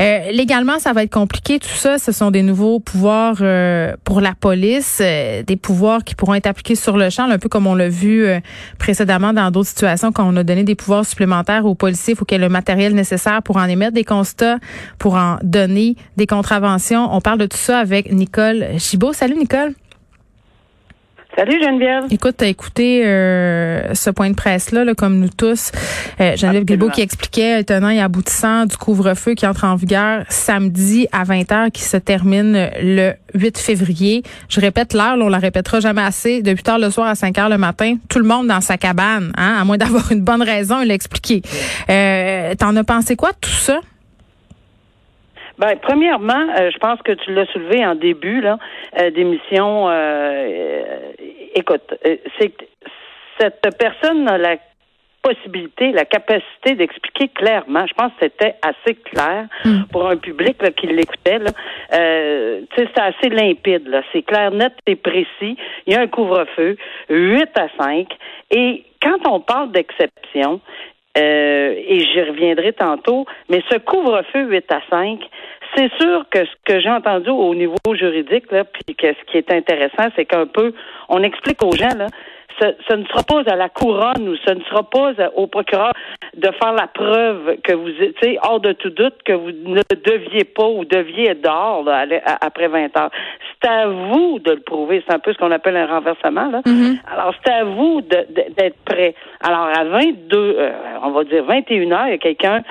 Euh, légalement, ça va être compliqué. Tout ça, ce sont des nouveaux pouvoirs euh, pour la police, euh, des pouvoirs qui pourront être appliqués sur le champ, un peu comme on l'a vu précédemment dans d'autres situations quand on a donné des pouvoirs supplémentaires aux policiers. Il faut qu'il y ait le matériel nécessaire pour en émettre des constats, pour en donner des contraventions. On parle de tout ça avec Nicole Chibault. Salut Nicole. Salut Geneviève. Écoute, t'as écouté euh, ce point de presse-là, là, comme nous tous. Euh, Geneviève Guilbeault qui expliquait, tenant et aboutissant du couvre-feu qui entre en vigueur samedi à 20h, qui se termine le 8 février. Je répète l'heure, on la répétera jamais assez. De 8h le soir à 5h le matin, tout le monde dans sa cabane, hein, à moins d'avoir une bonne raison, il l'a expliqué. Euh, T'en as pensé quoi de tout ça? Ben, premièrement, euh, je pense que tu l'as soulevé en début là euh, d'émission. Euh, écoute, c'est cette personne a la possibilité, la capacité d'expliquer clairement. Je pense que c'était assez clair mm. pour un public là, qui l'écoutait. Euh, c'est assez limpide. Là. C'est clair, net et précis. Il y a un couvre-feu, 8 à 5. Et quand on parle d'exception, euh, et j'y reviendrai tantôt, mais ce couvre-feu 8 à 5, c'est sûr que ce que j'ai entendu au niveau juridique, là, puis que ce qui est intéressant, c'est qu'un peu, on explique aux gens, là, ce, ne sera pas à la couronne ou ce ne sera pas au procureur de faire la preuve que vous êtes hors de tout doute que vous ne deviez pas ou deviez être dehors après 20 heures. C'est à vous de le prouver. C'est un peu ce qu'on appelle un renversement. Là. Mm-hmm. Alors, c'est à vous d'être prêt. Alors, à 22, euh, on va dire 21 heures, il y a quelqu'un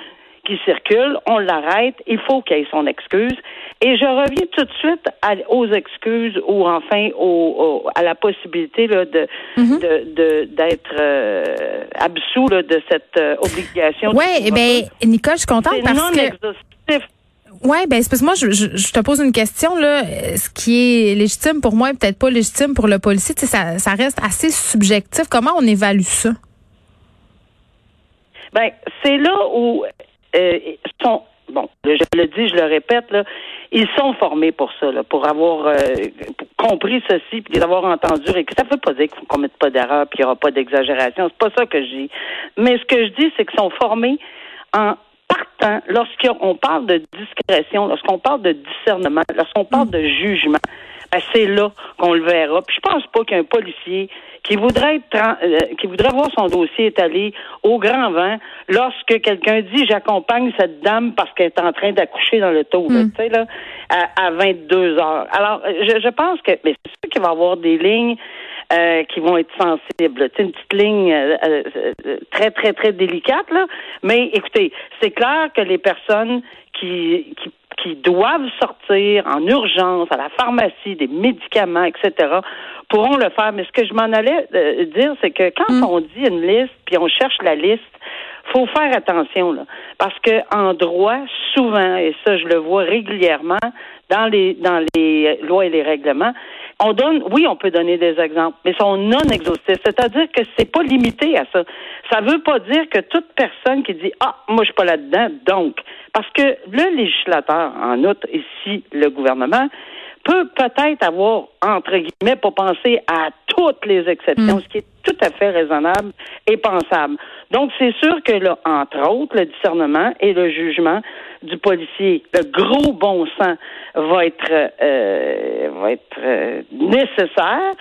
qui circule, on l'arrête, il faut qu'il ait son excuse. Et je reviens tout de suite aux excuses ou enfin à la possibilité là, de, mhm. d'être euh, absous de cette euh, obligation. Oui, eh bien, Nicole, je suis contente parce non que. Oui, ben c'est parce que moi je, je, te pose une question là. Ce qui est légitime pour moi et peut-être pas légitime pour le policier, ça, ça reste assez subjectif. Comment on évalue ça? Ben c'est là où euh, sont bon, je le dis, je le répète, là, ils sont formés pour ça, là, pour avoir euh, compris ceci, puis d'avoir entendu. Et que ça ne veut pas dire qu'on ne commette pas d'erreur, puis qu'il n'y aura pas d'exagération. C'est pas ça que je dis. Mais ce que je dis, c'est qu'ils sont formés en partant, lorsqu'on parle de discrétion, lorsqu'on parle de discernement, lorsqu'on parle de jugement, ben, c'est là qu'on le verra. Puis je pense pas qu'un policier qui voudrait être, euh, qui voudrait voir son dossier étalé au grand vent lorsque quelqu'un dit j'accompagne cette dame parce qu'elle est en train d'accoucher dans le taux, hmm. tu sais là, à, à 22 heures. Alors je, je pense que mais c'est sûr qu'il va y avoir des lignes euh, qui vont être sensibles. C'est une petite ligne euh, euh, très, très, très délicate, là. Mais écoutez, c'est clair que les personnes qui, qui qui doivent sortir en urgence à la pharmacie des médicaments, etc., pourront le faire. Mais ce que je m'en allais dire, c'est que quand hmm. on dit une liste, puis on cherche la liste, faut faire attention là, parce que en droit, souvent, et ça je le vois régulièrement dans les dans les lois et les règlements, on donne, oui, on peut donner des exemples, mais sont non exhaustifs. C'est-à-dire que c'est pas limité à ça. Ça veut pas dire que toute personne qui dit ah moi je suis pas là-dedans, donc parce que le législateur, en outre ici le gouvernement, peut peut-être avoir, entre guillemets, pas penser à toutes les exceptions, mm. ce qui est tout à fait raisonnable et pensable. Donc, c'est sûr que là, entre autres, le discernement et le jugement du policier, le gros bon sens va être euh, va être euh, nécessaire.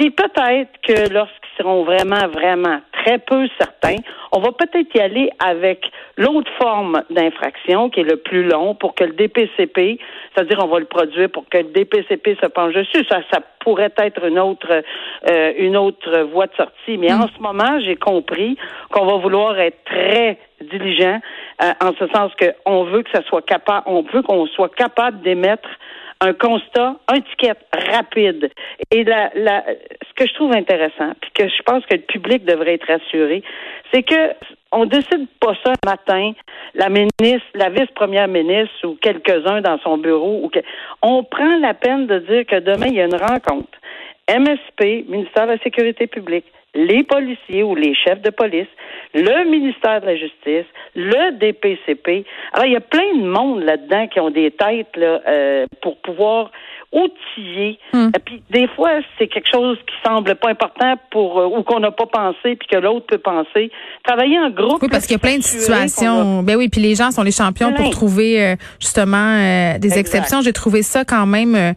Puis peut-être que lorsqu'ils seront vraiment, vraiment très peu certains, on va peut-être y aller avec l'autre forme d'infraction qui est le plus long pour que le DPCP, c'est-à-dire on va le produire pour que le DPCP se penche dessus. Ça, ça pourrait être une autre, euh, une autre voie de sortie. Mais en mm. ce moment, j'ai compris qu'on va vouloir être très diligent euh, en ce sens qu'on veut que ça soit capable, on veut qu'on soit capable d'émettre un constat, un ticket rapide. Et la, la, ce que je trouve intéressant, puis que je pense que le public devrait être assuré, c'est que on décide pas ça un matin, la ministre, la vice-première ministre ou quelques-uns dans son bureau. Ou On prend la peine de dire que demain, il y a une rencontre. MSP, ministère de la Sécurité publique, les policiers ou les chefs de police, le ministère de la Justice, le DPCP. Alors, il y a plein de monde là-dedans qui ont des têtes là, euh, pour pouvoir outiller. Hmm. Et puis, des fois, c'est quelque chose qui semble pas important pour euh, ou qu'on n'a pas pensé puis que l'autre peut penser. Travailler en groupe. Oui, parce qu'il y a plein de situations. Ben oui, puis les gens sont les champions pour trouver euh, justement des exceptions. J'ai trouvé ça quand même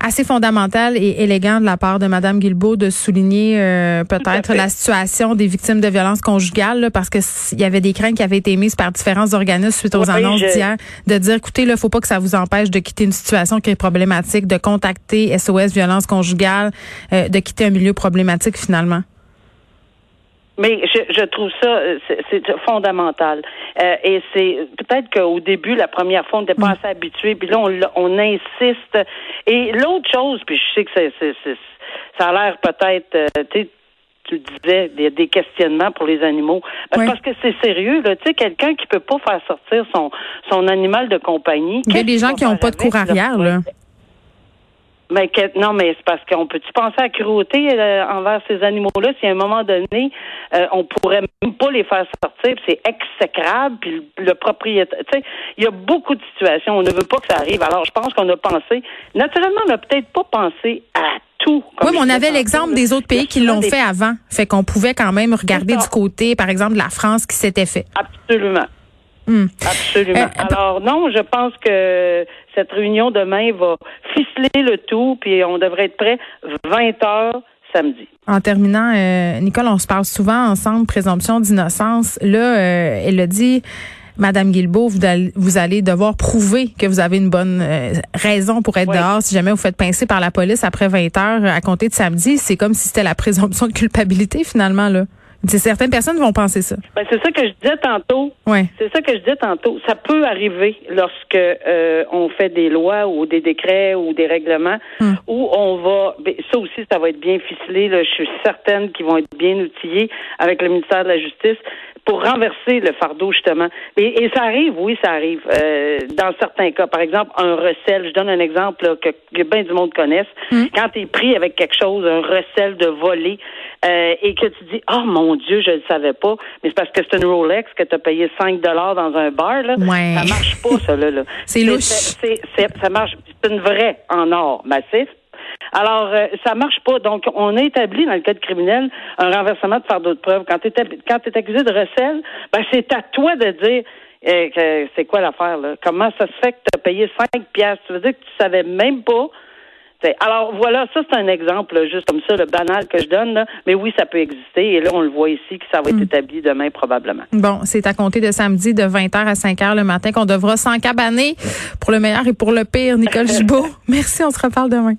assez fondamental et élégant de la part de Madame Guilbeault de souligner euh, peut-être la situation des victimes de violences conjugales, parce que il y avait des craintes qui avaient été mises par différents organismes suite aux annonces d'hier, de dire, écoutez, il faut pas que ça vous empêche de quitter une situation qui est problématique, de contacter SOS violence conjugale, euh, de quitter un milieu problématique finalement. Mais je, je trouve ça euh, c'est fondamental. Euh, et c'est peut-être qu'au début, la première fois, on n'était pas assez habitué, puis là, on, on insiste. Et l'autre chose, puis je sais que c'est, ça a l'air peut-être, euh, tu tu disais des, des, questionnements pour les animaux. Parce que c'est sérieux, là. Tu sais, quelqu'un qui peut pas faire sortir son, son animal de compagnie. Il y a des gens qui n'ont pas de cour arrière, là. Mais non, mais c'est parce qu'on peut-tu penser à cruauté euh, envers ces animaux-là si à un moment donné euh, on pourrait même pas les faire sortir, c'est exécrable, puis le, propriétaire, tu sais, il y a beaucoup de situations on ne veut pas que ça arrive. Alors je pense qu'on a pensé, naturellement, on n'a peut-être pas pensé à tout. Oui, mais on avait l'exemple des autres pays qui l'ont fait avant, fait qu'on pouvait quand même regarder du côté, par exemple, de la France qui s'était fait. Absolument. Hmm. Absolument. Euh, Alors non, je pense que cette réunion demain va ficeler le tout, puis on devrait être prêt 20 heures samedi. En terminant, euh, Nicole, on se parle souvent ensemble, présomption d'innocence. Là, euh, elle a dit, Madame Guilbeault, vous allez, devoir prouver que vous avez une bonne raison pour être dehors si jamais vous faites pincer par la police après 20 heures à compter de samedi. C'est comme si c'était la présomption de culpabilité finalement, là. Certaines personnes vont penser ça. Ben, c'est ça que je disais tantôt. Ouais. C'est ça que je disais tantôt. Ça peut arriver lorsque euh, on fait des lois ou des décrets ou des règlements hmm. où on va. Ben, ça aussi, ça va être bien ficelé. Là. Je suis certaine qu'ils vont être bien outillés avec le ministère de la Justice pour renverser le fardeau justement. Et, et ça arrive, oui, ça arrive. Euh, dans certains cas, par exemple, un recel. Je donne un exemple que, que bien du monde connaisse. Hmm. Quand tu es pris avec quelque chose, un recel de voler, euh, et que tu dis, oh mon Dieu, je ne le savais pas, mais c'est parce que c'est une Rolex que tu as payé 5 dollars dans un bar, là. Ouais. Ça marche pas, ça, là. c'est louche. ça marche, c'est une vraie en or massif. Alors, euh, ça marche pas. Donc, on a établi dans le code criminel un renversement de fardeau de preuve. Quand tu es, accusé de recel, ben, c'est à toi de dire euh, c'est quoi l'affaire, là. Comment ça se fait que tu as payé 5 piastres? Tu veux dire que tu savais même pas? Alors voilà, ça c'est un exemple juste comme ça, le banal que je donne, mais oui, ça peut exister et là on le voit ici que ça va être hmm. établi demain probablement. Bon, c'est à compter de samedi de 20h à 5h le matin qu'on devra s'encabaner pour le meilleur et pour le pire. Nicole Gibault, merci, on se reparle demain.